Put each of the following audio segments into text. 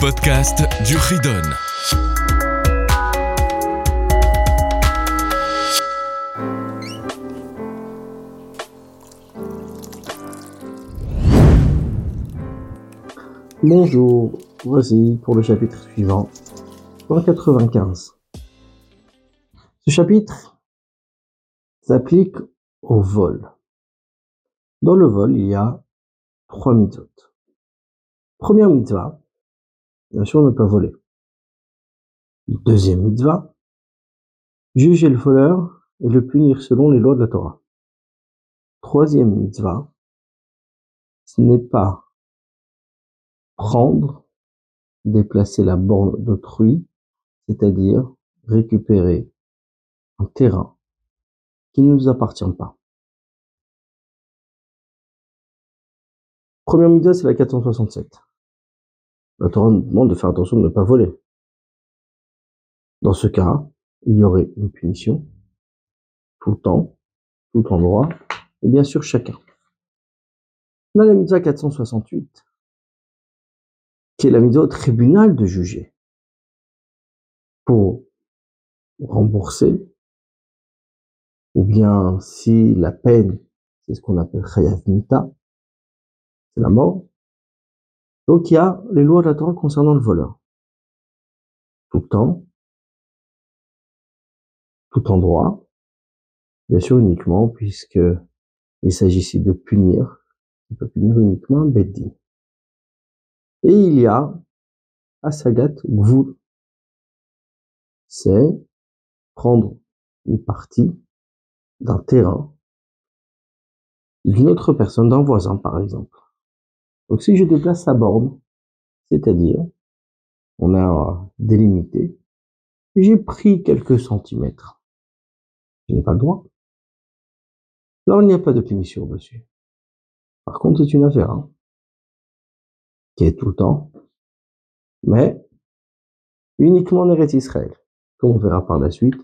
podcast du Ridon. Bonjour, voici pour le chapitre suivant, 195. Ce chapitre s'applique au vol. Dans le vol, il y a trois mitzvot. Première mitzvah, bien sûr, ne pas voler. Deuxième mitzvah, juger le voleur et le punir selon les lois de la Torah. Troisième mitzvah, ce n'est pas prendre, déplacer la borne d'autrui, c'est-à-dire récupérer un terrain qui ne nous appartient pas. Première mitzvah, c'est la 467. La Torah nous demande de faire attention de ne pas voler. Dans ce cas, il y aurait une punition tout le temps, tout endroit, et bien sûr chacun. On a la mitzvah 468, qui est la mitzvah au tribunal de juger pour rembourser, ou bien si la peine, c'est ce qu'on appelle chayav mita, c'est la mort, donc il y a les lois de la Torah concernant le voleur. Tout temps, tout endroit, bien sûr uniquement puisque il s'agit ici de punir, on peut punir uniquement un beddin. Et il y a Asagat Gvul, c'est prendre une partie d'un terrain d'une autre personne, d'un voisin par exemple. Donc si je déplace la borne, c'est-à-dire on a délimité, j'ai pris quelques centimètres. Je n'ai pas le droit. Alors il n'y a pas de punition dessus. Par contre, c'est une affaire hein, qui est tout le temps, mais uniquement en Eretz Israël, comme on verra par la suite,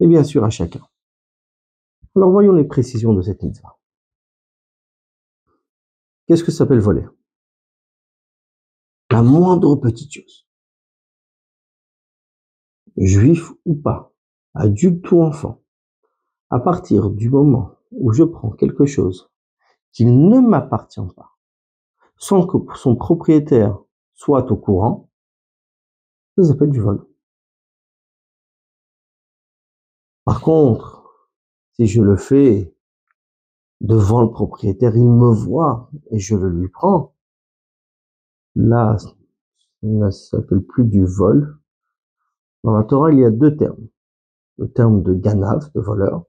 et bien sûr à chacun. Alors voyons les précisions de cette mitzvah. Qu'est-ce que ça s'appelle voler? La moindre petite chose. Juif ou pas, adulte ou enfant, à partir du moment où je prends quelque chose qui ne m'appartient pas, sans que son propriétaire soit au courant, ça s'appelle du vol. Par contre, si je le fais devant le propriétaire, il me voit et je le lui prends. Là, ça ne s'appelle plus du vol. Dans la Torah, il y a deux termes. Le terme de ganav, de voleur,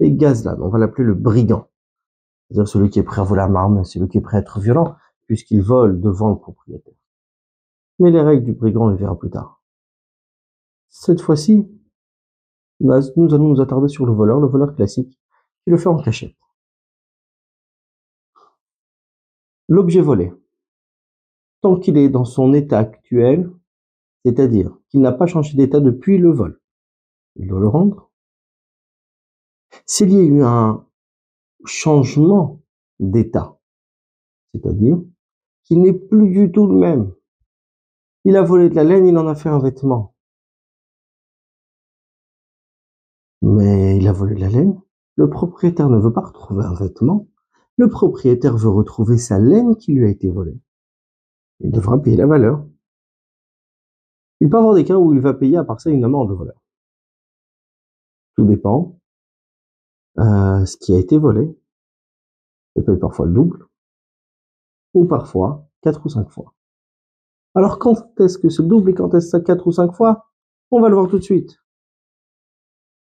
et gazlan. On va l'appeler le brigand. C'est-à-dire celui qui est prêt à voler la marme, celui qui est prêt à être violent, puisqu'il vole devant le propriétaire. Mais les règles du brigand, on les verra plus tard. Cette fois-ci, nous allons nous attarder sur le voleur, le voleur classique, qui le fait en cachette. L'objet volé, tant qu'il est dans son état actuel, c'est-à-dire qu'il n'a pas changé d'état depuis le vol, il doit le rendre. S'il y a eu un changement d'état, c'est-à-dire qu'il n'est plus du tout le même, il a volé de la laine, il en a fait un vêtement. Mais il a volé de la laine, le propriétaire ne veut pas retrouver un vêtement, le propriétaire veut retrouver sa laine qui lui a été volée. Il devra payer la valeur. Il peut avoir des cas où il va payer à part ça une amende de voleur. Tout dépend. Euh, ce qui a été volé, ça peut être parfois le double, ou parfois quatre ou cinq fois. Alors quand est-ce que ce double et quand est-ce que quatre ou cinq fois? On va le voir tout de suite.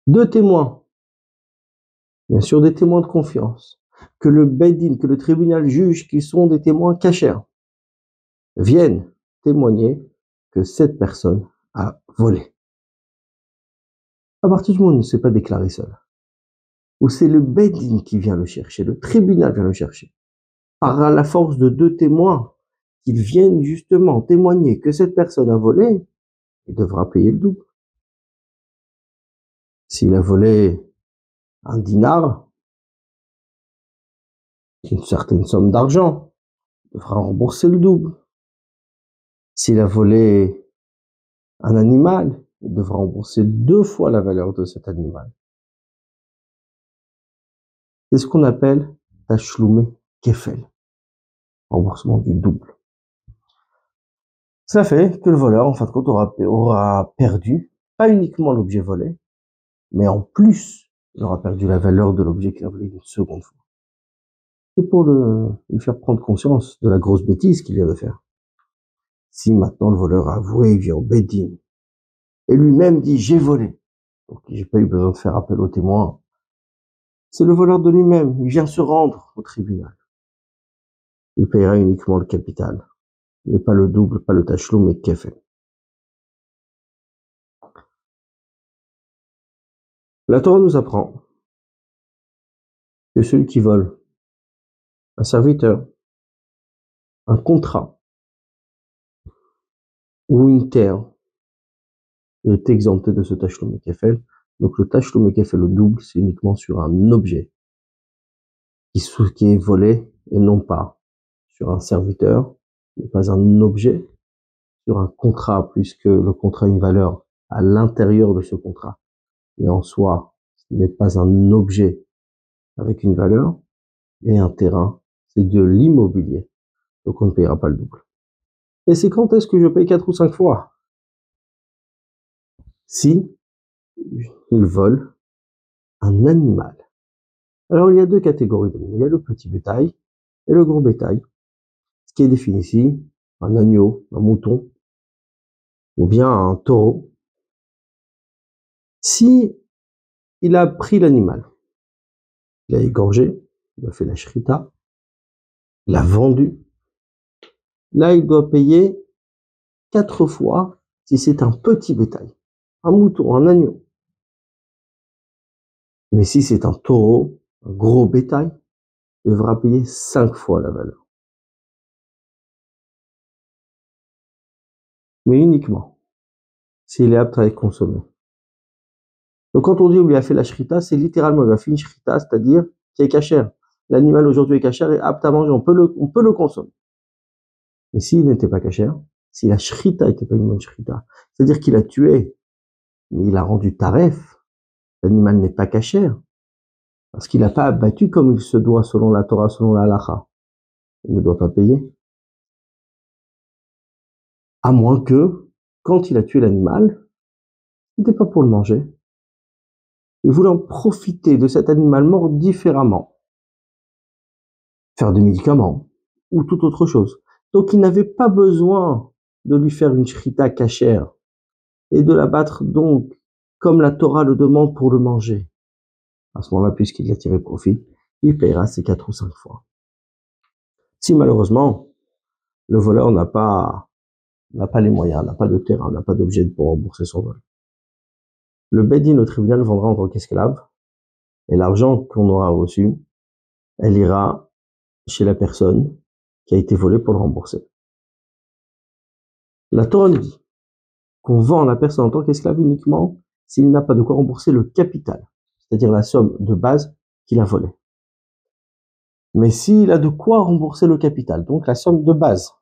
Deux témoins, bien sûr des témoins de confiance, que le Bedin, que le tribunal juge qu'ils sont des témoins cachés, viennent témoigner que cette personne a volé. À partir du moment où ne s'est pas déclaré seul, où c'est le Bedin qui vient le chercher, le tribunal vient le chercher, par la force de deux témoins, qu'ils viennent justement témoigner que cette personne a volé, il devra payer le double. S'il a volé un dinar, une certaine somme d'argent, il devra rembourser le double. S'il a volé un animal, il devra rembourser deux fois la valeur de cet animal. C'est ce qu'on appelle tachloumé kefel, remboursement du double. Ça fait que le voleur, en fin de compte, aura, aura perdu pas uniquement l'objet volé, mais en plus, il aura perdu la valeur de l'objet qu'il a volé une seconde fois. C'est pour le, lui faire prendre conscience de la grosse bêtise qu'il vient de faire. Si maintenant le voleur a avoué, il vient au Bédine, et lui-même dit j'ai volé, donc j'ai pas eu besoin de faire appel au témoin, c'est le voleur de lui-même, il vient se rendre au tribunal. Il payera uniquement le capital, mais pas le double, pas le tachelot, mais kefel. La Torah nous apprend que celui qui vole un serviteur, un contrat ou une terre est exempté de ce tachelum kefel. Donc le tachelum kefel, le double, c'est uniquement sur un objet qui, qui est volé et non pas sur un serviteur, n'est pas un objet, sur un contrat, puisque le contrat a une valeur à l'intérieur de ce contrat et en soi, ce n'est pas un objet avec une valeur, et un terrain, c'est de l'immobilier. Donc on ne payera pas le double. Et c'est quand est-ce que je paye quatre ou cinq fois? Si il vole un animal. Alors il y a deux catégories Il y a le petit bétail et le gros bétail. Ce qui est défini ici, un agneau, un mouton, ou bien un taureau, si il a pris l'animal, il a égorgé, il a fait la shrita, il a vendu, là il doit payer quatre fois si c'est un petit bétail, un mouton, un agneau. Mais si c'est un taureau, un gros bétail, il devra payer cinq fois la valeur. Mais uniquement s'il est apte à être consommé. Donc quand on dit on lui a fait la shrita, c'est littéralement il a fait une shrita, c'est-à-dire qui est cachère. L'animal aujourd'hui est cachère et apte à manger, on peut le, consommer. Mais s'il n'était pas cachère, si la shrita n'était pas une bonne shrita, c'est-à-dire qu'il a tué, mais il a rendu taref, l'animal n'est pas cachère, parce qu'il n'a pas abattu comme il se doit selon la Torah, selon la halacha. Il ne doit pas payer. À moins que, quand il a tué l'animal, ce n'était pas pour le manger, et voulant profiter de cet animal mort différemment, faire des médicaments ou toute autre chose. Donc il n'avait pas besoin de lui faire une shrita cachère et de l'abattre donc comme la Torah le demande pour le manger. À ce moment-là, puisqu'il a tiré profit, il paiera ses quatre ou cinq fois. Si malheureusement, le voleur n'a pas, n'a pas les moyens, n'a pas de terrain, n'a pas d'objet pour rembourser son vol, le Bedin au tribunal vendra en tant qu'esclave, et l'argent qu'on aura reçu, elle ira chez la personne qui a été volée pour le rembourser. La Torah dit qu'on vend la personne en tant qu'esclave uniquement s'il n'a pas de quoi rembourser le capital, c'est-à-dire la somme de base qu'il a volée. Mais s'il a de quoi rembourser le capital, donc la somme de base,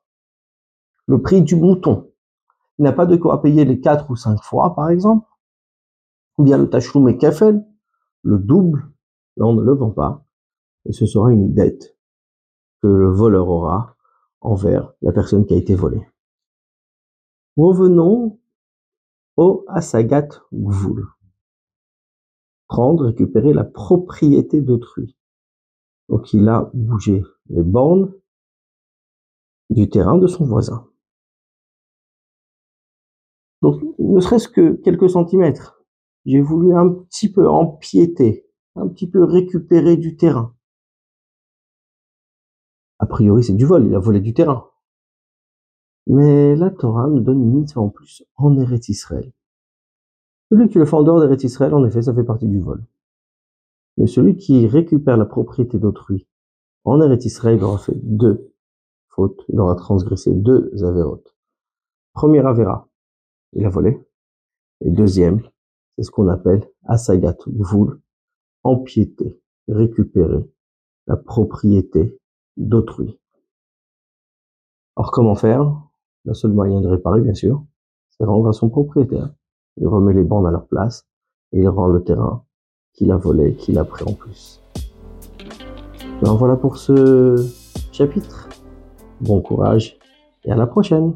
le prix du mouton, il n'a pas de quoi payer les quatre ou cinq fois, par exemple, ou bien le tachloum et kefel, le double, là on ne le vend pas, et ce sera une dette que le voleur aura envers la personne qui a été volée. Revenons au Asagat Gvul. Prendre, récupérer la propriété d'autrui. Donc il a bougé les bornes du terrain de son voisin. Donc ne serait-ce que quelques centimètres j'ai voulu un petit peu empiéter, un petit peu récupérer du terrain. A priori, c'est du vol, il a volé du terrain. Mais la Torah nous donne une mitzvah en plus, en Eretz Israël. Celui qui le fait en dehors d'Eretz Israël, en effet, ça fait partie du vol. Mais celui qui récupère la propriété d'autrui en Eretz Israël, il aura fait deux fautes, il aura transgressé deux avérotes. Première avéra, il a volé. Et deuxième, c'est ce qu'on appelle asagat gvul, empiéter, récupérer la propriété d'autrui. Alors comment faire? Le seul moyen de réparer, bien sûr, c'est rendre à son propriétaire. Il remet les bandes à leur place et il rend le terrain qu'il a volé, qu'il a pris en plus. Ben voilà pour ce chapitre. Bon courage et à la prochaine.